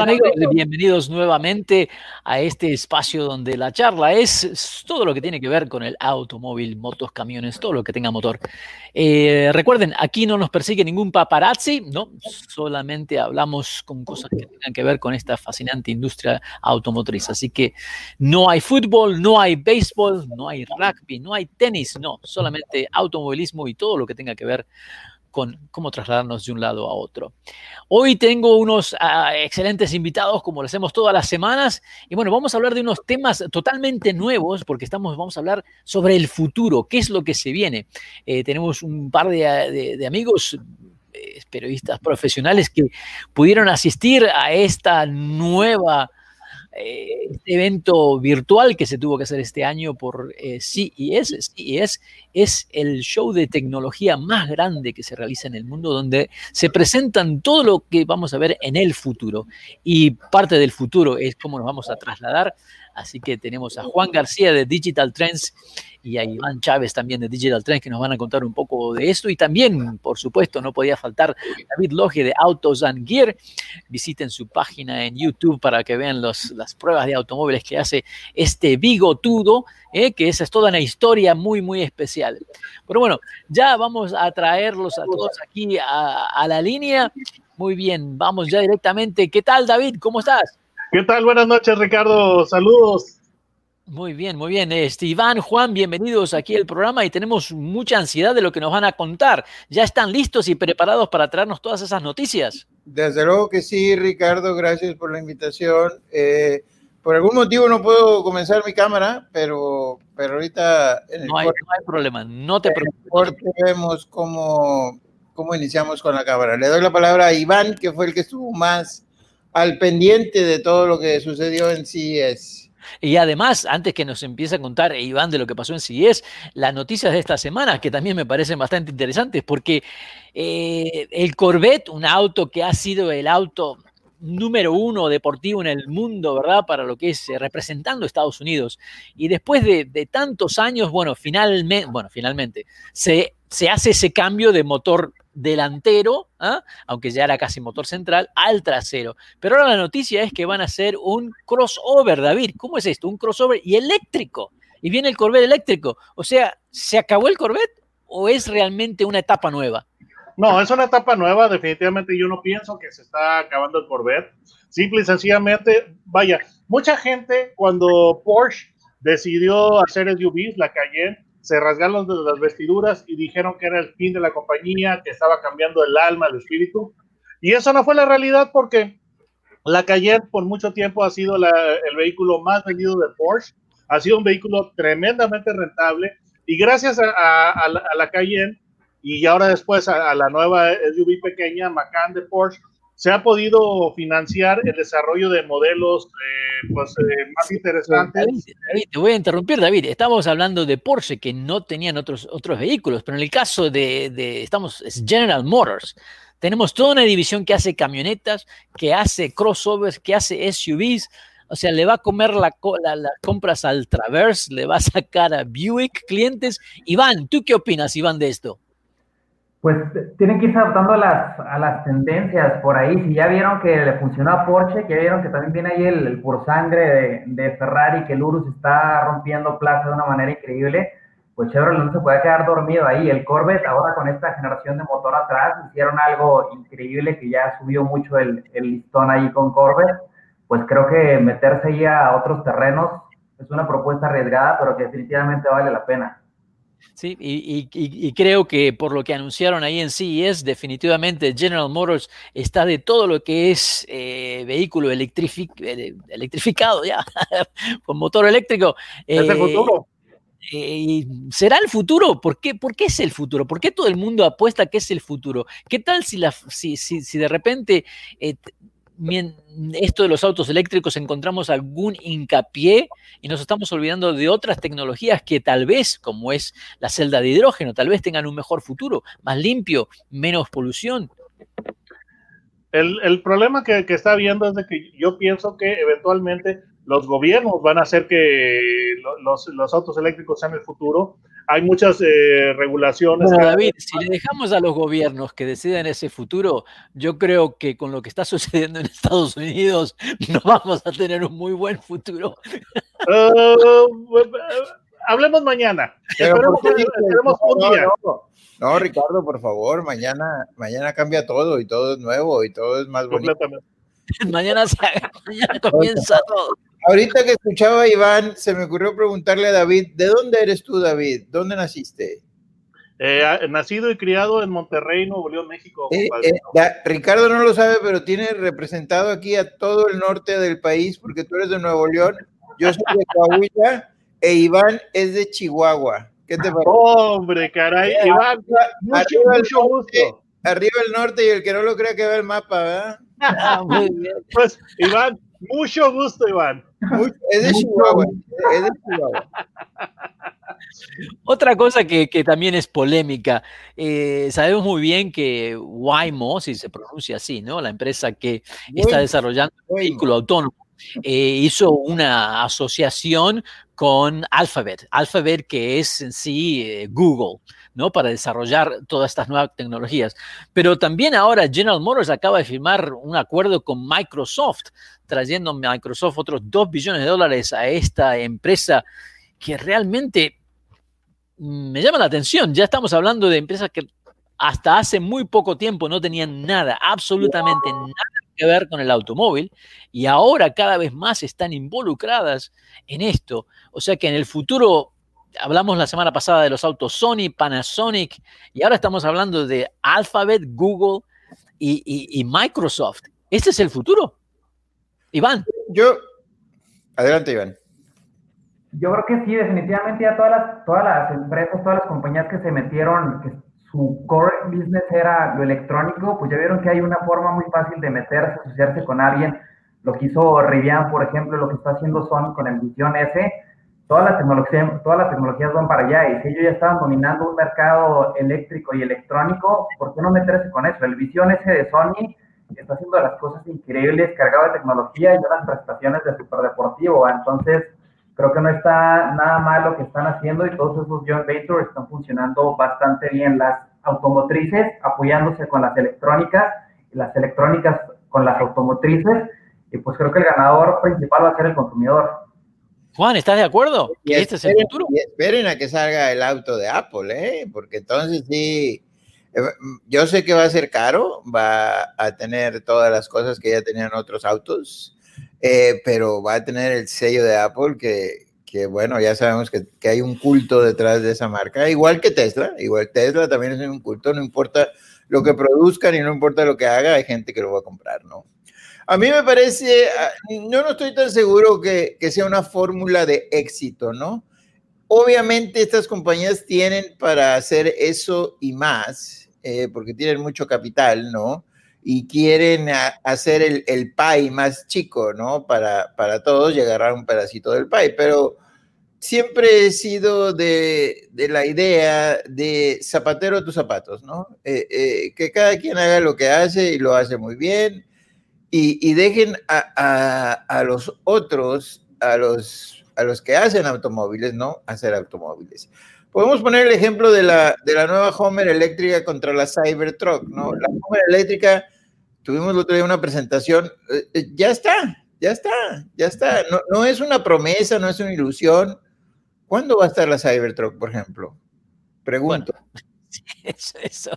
Amigos? Bienvenidos nuevamente a este espacio donde la charla es todo lo que tiene que ver con el automóvil, motos, camiones, todo lo que tenga motor. Eh, recuerden, aquí no nos persigue ningún paparazzi, no, solamente hablamos con cosas que tengan que ver con esta fascinante industria automotriz. Así que no hay fútbol, no hay béisbol, no hay rugby, no hay tenis, no, solamente automovilismo y todo lo que tenga que ver con cómo trasladarnos de un lado a otro. Hoy tengo unos ah, excelentes invitados, como lo hacemos todas las semanas, y bueno, vamos a hablar de unos temas totalmente nuevos, porque estamos, vamos a hablar sobre el futuro, qué es lo que se viene. Eh, tenemos un par de, amigos eh, periodistas profesionales que pudieron asistir a esta nueva este evento virtual que se tuvo que hacer este año por eh, CES. CES es el show de tecnología más grande que se realiza en el mundo, donde se presentan todo lo que vamos a ver en el futuro. Y parte del futuro es cómo nos vamos a trasladar. Así que tenemos a Juan García de Digital Trends y a Iván Chávez también de Digital Trends que nos van a contar un poco de esto. Y también, por supuesto, no podía faltar David Loge de Autos and Gear. Visiten su página en YouTube para que vean las pruebas de automóviles que hace este bigotudo, eh, que esa es toda una historia muy, muy especial. Pero bueno, ya vamos a traerlos a todos aquí a, a la línea. Muy bien, vamos ya directamente. ¿Qué tal, David? ¿Cómo estás? ¿Qué tal? Buenas noches, Ricardo. Saludos. Muy bien, muy bien. Este, Iván, Juan, bienvenidos aquí al programa y tenemos mucha ansiedad de lo que nos van a contar. ¿Ya están listos y preparados para traernos todas esas noticias? Desde luego que sí, Ricardo, gracias por la invitación. Eh, por algún motivo no puedo comenzar mi cámara, pero, pero ahorita... no, hay, problema, no te preocupes. vemos cómo, cómo iniciamos con la cámara. Le doy la palabra a Iván, que fue el que estuvo más al pendiente de todo lo que sucedió en CES. Y además, antes que nos empiece a contar Iván de lo que pasó en CIES, las noticias de esta semana, que también me parecen bastante interesantes, porque eh, el Corvette, un auto que ha sido el auto número uno deportivo en el mundo, ¿verdad? Para lo que es eh, representando Estados Unidos. Y después de, de tantos años, bueno, finalmente, bueno, finalmente, se, se hace ese cambio de motor delantero, ¿ah? aunque ya era casi motor central, al trasero. Pero ahora la noticia es que van a hacer un crossover, David. ¿Cómo es esto? Un crossover y eléctrico. Y viene el Corvette eléctrico. O sea, ¿se acabó el Corvette o es realmente una etapa nueva? No, es una etapa nueva. Definitivamente yo no pienso que se está acabando el Corvette. Simple y sencillamente, vaya, mucha gente cuando Porsche decidió hacer SUVs, la Cayenne, se rasgaron de las vestiduras y dijeron que era el fin de la compañía, que estaba cambiando el alma, el espíritu. Y eso no fue la realidad porque la Cayenne por mucho tiempo ha sido el vehículo más vendido de Porsche, ha sido un vehículo tremendamente rentable y gracias a, la, Cayenne y ahora después a, a la nueva SUV pequeña Macan de Porsche, se ha podido financiar el desarrollo de modelos eh, pues, eh, más interesantes. David, te voy a interrumpir, David. Estamos hablando de Porsche que no tenían otros, otros vehículos, pero en el caso de, de estamos, General Motors. Tenemos toda una división que hace camionetas, que hace crossovers, que hace SUVs. O sea, le va a comer la, las compras al Traverse, le va a sacar a Buick clientes. Iván, ¿tú qué opinas, Iván, de esto? Pues tienen que irse adaptando a las, tendencias por ahí. Si ya vieron que le funcionó a Porsche, que ya vieron que también viene ahí el, por sangre de, de, Ferrari, que el Urus está rompiendo plaza de una manera increíble, pues Chevrolet no se puede quedar dormido ahí. El Corvette, ahora con esta generación de motor atrás, hicieron algo increíble que ya subió mucho el, el listón ahí con Corvette. Pues creo que meterse ahí a otros terrenos es una propuesta arriesgada, pero que definitivamente vale la pena. Sí, y, creo que por lo que anunciaron ahí en CES, definitivamente General Motors está de todo lo que es eh, vehículo eh, electrificado ya, con motor eléctrico. es el futuro. Eh, ¿Será el futuro? ¿Por qué, ¿Por qué es el futuro? ¿Por qué todo el mundo apuesta que es el futuro? ¿Qué tal si, la, si, si, si de repente esto de los autos eléctricos encontramos algún hincapié y nos estamos olvidando de otras tecnologías que tal vez, como es la celda de hidrógeno, tal vez tengan un mejor futuro, más limpio, menos polución. El, problema que, está viendo es de que yo pienso que eventualmente los gobiernos van a hacer que los autos eléctricos sean el futuro hay muchas eh, regulaciones. David, si le dejamos a los gobiernos que decidan ese futuro, yo creo que con lo que está sucediendo en Estados Unidos no vamos a tener un muy buen futuro. Uh, hablemos mañana. Esperemos, un día. No, Ricardo, por favor, mañana, mañana cambia todo y todo es nuevo y todo es más bonito. mañana, mañana comienza todo. Ahorita que escuchaba a Iván, se me ocurrió preguntarle a David, ¿de dónde eres tú, David? ¿Dónde naciste? Eh, nacido y criado en Monterrey, Nuevo León, México. Eh, eh, Ricardo no lo sabe, pero tiene representado aquí a todo el norte del país, porque tú eres de Nuevo León, yo soy de Coahuila e Iván es de Chihuahua. ¿Qué te parece? Hombre, caray, Iván, mucho, mucho gusto. Arriba el norte y el que no lo crea que ve el mapa, ¿verdad? Ah, muy bien. Pues, Iván, mucho gusto, Iván. es de Chihuahua. Es de Chihuahua. Otra cosa que, también es polémica, eh, sabemos muy bien que Waymo, si se pronuncia así, ¿no? La empresa que está desarrollando un vehículo autónomo, eh, hizo una asociación con Alphabet, Alphabet que es en sí eh, Google. ¿No? Para desarrollar todas estas nuevas tecnologías. Pero también ahora General Motors acaba de firmar un acuerdo con Microsoft, trayendo a Microsoft otros 2 billones de dólares a esta empresa que realmente me llama la atención. Ya estamos hablando de empresas que hasta hace muy poco tiempo no tenían nada, absolutamente nada que ver con el automóvil y ahora cada vez más están involucradas en esto. O sea que en el futuro hablamos la semana pasada de los autos Sony, Panasonic, y ahora estamos hablando de Alphabet, Google y, Microsoft. ¿Este es el futuro? Iván. Yo, adelante Iván. Yo creo que sí, definitivamente ya todas las, todas las empresas, todas las compañías que se metieron, que su core business era lo electrónico, pues ya vieron que hay una forma muy fácil de meterse, asociarse con alguien. Lo que hizo Rivian, por ejemplo, lo que está haciendo Sony con el Vision S, todas las tecnologías, todas las tecnologías van para allá y si ellos ya estaban dominando un mercado eléctrico y electrónico, ¿por qué no meterse con eso? El Visión ese de Sony está haciendo las cosas increíbles, cargado de tecnología y unas prestaciones de superdeportivo, entonces creo que no está nada mal lo que están haciendo y todos esos joint ventures están funcionando bastante bien. Las automotrices apoyándose con las electrónicas y las electrónicas con las automotrices y pues creo que el ganador principal va a ser el consumidor. Juan, ¿estás de acuerdo? Y este es el futuro. Y esperen a que salga el auto de Apple, ¿eh? Porque entonces sí, eh, yo sé que va a ser caro, va a tener todas las cosas que ya tenían otros autos, eh, pero va a tener el sello de Apple que, que bueno, ya sabemos que, que, hay un culto detrás de esa marca, igual que Tesla, igual Tesla también es un culto, no importa lo que produzcan y no importa lo que haga, hay gente que lo va a comprar, ¿no? A mí me parece, ah, yo no estoy tan seguro que, sea una fórmula de éxito, ¿no? Obviamente estas compañías tienen para hacer eso y más, eh, porque tienen mucho capital, ¿no? Y quieren hacer el, el pie más chico, ¿no? Para, para todos y agarrar un pedacito del pie, pero siempre he sido de, la idea de zapatero a tus zapatos, ¿no? Eh, eh, que cada quien haga lo que hace y lo hace muy bien y, dejen a, los otros, a los, a los que hacen automóviles, ¿no? Hacer automóviles. Podemos poner el ejemplo de la, de la nueva Homer eléctrica contra la Cybertruck, ¿no? La Homer eléctrica, tuvimos el otro día una presentación, eh, eh, ya está, ya está, ya está. No, no es una promesa, no es una ilusión. ¿Cuándo va a estar la Cybertruck, por ejemplo? Pregunto. Eso, eso.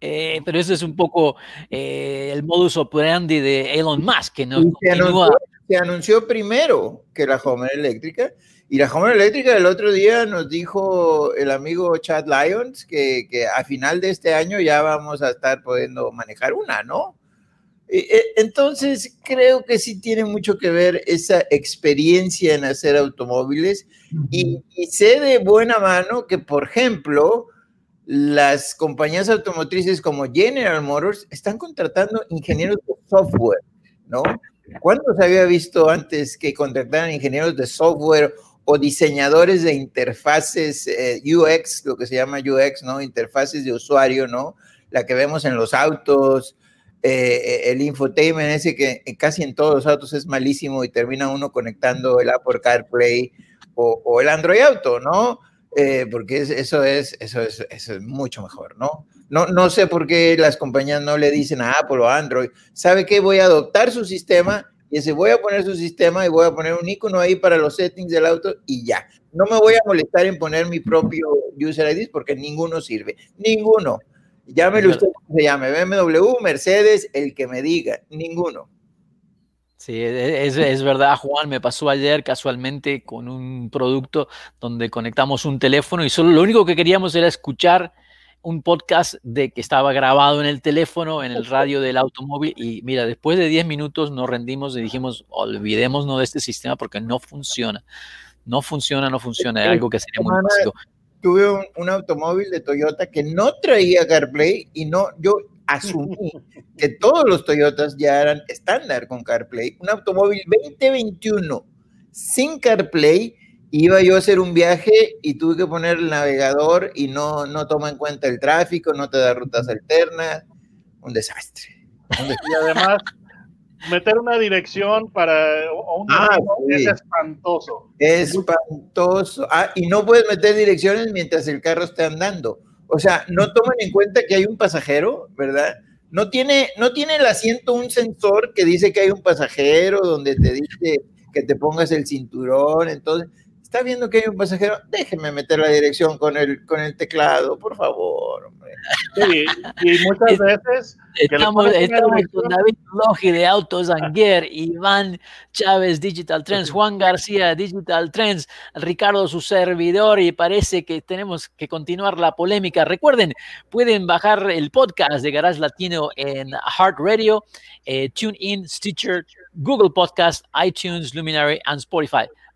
Eh, pero eso es un poco eh, el modus operandi de Elon Musk, que no se, anunció, primero que la Homer eléctrica, y la Homer eléctrica el otro día nos dijo el amigo Chad Lyons que, que a final de este año ya vamos a estar pudiendo manejar una, ¿no? Entonces, creo que sí tiene mucho que ver esa experiencia en hacer automóviles y, y sé de buena mano que, por ejemplo, las compañías automotrices como General Motors están contratando ingenieros de software ¿no? ¿Cuándo se había visto antes que contrataran ingenieros de software o diseñadores de interfaces eh, UX, lo que se llama UX, ¿no? Interfaces de usuario, ¿no? La que vemos en los autos, eh, el infotainment ese que casi en todos los autos es malísimo y termina uno conectando el Apple CarPlay o, o el Android Auto, ¿no? Eh, porque eso, es, eso, es, eso es mucho mejor, ¿no? ¿no? No sé por qué las compañías no le dicen a Apple o Android, ¿sabe qué? Voy a adoptar su sistema y ese voy a poner su sistema y voy a poner un icono ahí para los settings del auto y ya. No me voy a molestar en poner mi propio user ID porque ninguno sirve, ninguno. Llámele usted como se llame, BMW, Mercedes, el que me diga, ninguno. Sí, e, es, es, verdad, Juan. Me pasó ayer casualmente con un producto donde conectamos un teléfono y solo lo único que queríamos era escuchar un podcast de que estaba grabado en el teléfono, en el radio del automóvil. Y mira, después de 10 minutos nos rendimos y dijimos, olvidémonos de este sistema porque no funciona. No funciona, no funciona. Es algo que sería muy básico. Tuve un, un automóvil de Toyota que no traía CarPlay y no, yo asumí que todos los Toyotas ya eran estándar con CarPlay. Un automóvil 2021 sin CarPlay, iba yo a hacer un viaje y tuve que poner el navegador y no, no toma en cuenta el tráfico, no te da rutas alternas. Un desastre. Y además, meter una dirección para un Ah, es espantoso. Espantoso. Ah, y no puedes meter direcciones mientras el carro esté andando. O sea, no toman en cuenta que hay un pasajero, ¿verdad? No tiene, no tiene el asiento un sensor que dice que hay un pasajero, donde te dice que te pongas el cinturón. Entonces, está viendo que hay un pasajero, déjeme meter la dirección con el, con el teclado, por favor. hombre. Sí, y muchas veces Estamos, con David Logi de Autos Anguer, Iván Chávez Digital Trends, Juan García Digital Trends, Ricardo su servidor y parece que tenemos que continuar la polémica. Recuerden, pueden bajar el podcast de Garage Latino en Heart Radio, eh, TuneIn, Stitcher, Google Podcast, iTunes, Luminary and Spotify.